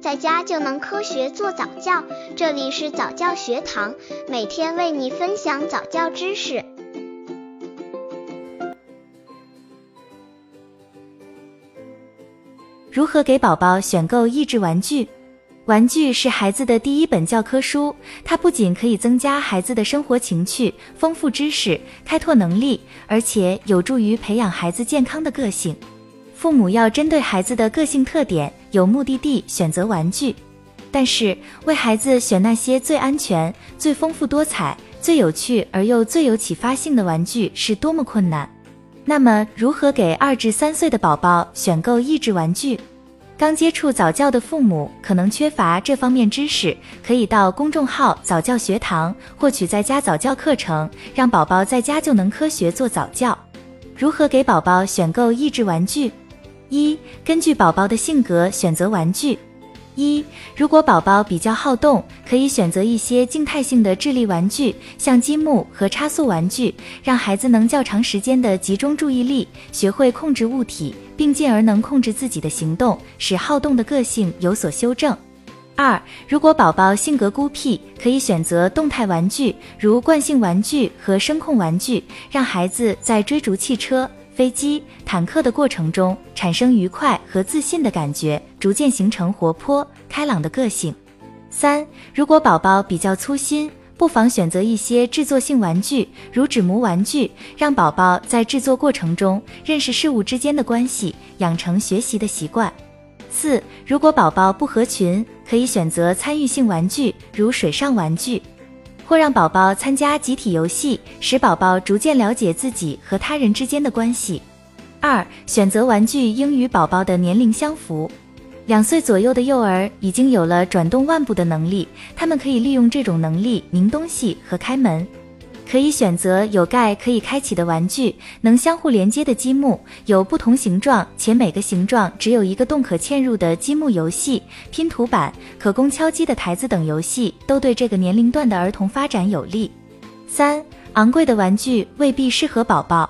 在家就能科学做早教。这里是早教学堂，每天为你分享早教知识。如何给宝宝选购益智玩具？玩具是孩子的第一本教科书，它不仅可以增加孩子的生活情趣、丰富知识、开拓能力，而且有助于培养孩子健康的个性。父母要针对孩子的个性特点，有目的地选择玩具。但是，为孩子选那些最安全、最丰富多彩、最有趣而又最有启发性的玩具是多么困难。那么，如何给二至三岁的宝宝选购益智玩具？刚接触早教的父母可能缺乏这方面知识，可以到公众号早教学堂获取在家早教课程，让宝宝在家就能科学做早教。如何给宝宝选购益智玩具？一、根据宝宝的性格选择玩具。一、如果宝宝比较好动，可以选择一些静态性的智力玩具，像积木和差速玩具，让孩子能较长时间的集中注意力，学会控制物体，并进而能控制自己的行动，使好动的个性有所修正。二、如果宝宝性格孤僻，可以选择动态玩具，如惯性玩具和声控玩具，让孩子在追逐汽车。飞机、坦克的过程中产生愉快和自信的感觉，逐渐形成活泼开朗的个性。三、如果宝宝比较粗心，不妨选择一些制作性玩具，如纸模玩具，让宝宝在制作过程中认识事物之间的关系，养成学习的习惯。四、如果宝宝不合群，可以选择参与性玩具，如水上玩具。或让宝宝参加集体游戏，使宝宝逐渐了解自己和他人之间的关系。二、选择玩具应与宝宝的年龄相符。两岁左右的幼儿已经有了转动腕部的能力，他们可以利用这种能力拧东西和开门。可以选择有盖可以开启的玩具，能相互连接的积木，有不同形状且每个形状只有一个洞可嵌入的积木游戏、拼图板、可供敲击的台子等游戏，都对这个年龄段的儿童发展有利。三、昂贵的玩具未必适合宝宝。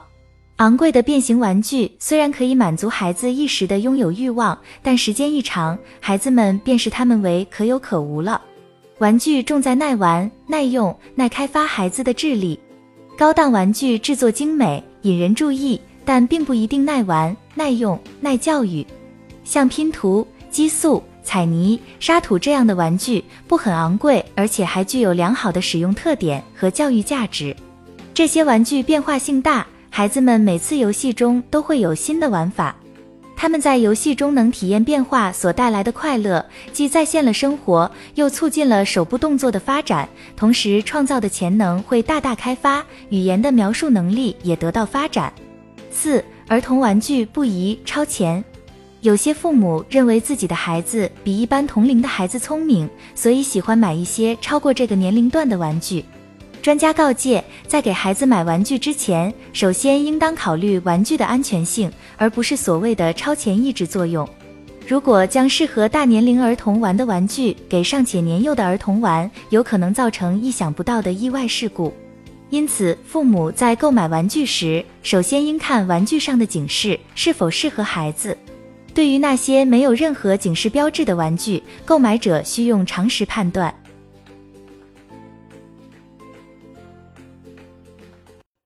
昂贵的变形玩具虽然可以满足孩子一时的拥有欲望，但时间一长，孩子们便视它们为可有可无了。玩具重在耐玩、耐用、耐开发孩子的智力。高档玩具制作精美，引人注意，但并不一定耐玩、耐用、耐教育。像拼图、激素、彩泥、沙土这样的玩具不很昂贵，而且还具有良好的使用特点和教育价值。这些玩具变化性大，孩子们每次游戏中都会有新的玩法。他们在游戏中能体验变化所带来的快乐，既再现了生活，又促进了手部动作的发展，同时创造的潜能会大大开发，语言的描述能力也得到发展。四、儿童玩具不宜超前。有些父母认为自己的孩子比一般同龄的孩子聪明，所以喜欢买一些超过这个年龄段的玩具。专家告诫，在给孩子买玩具之前，首先应当考虑玩具的安全性，而不是所谓的超前抑制作用。如果将适合大年龄儿童玩的玩具给尚且年幼的儿童玩，有可能造成意想不到的意外事故。因此，父母在购买玩具时，首先应看玩具上的警示是否适合孩子。对于那些没有任何警示标志的玩具，购买者需用常识判断。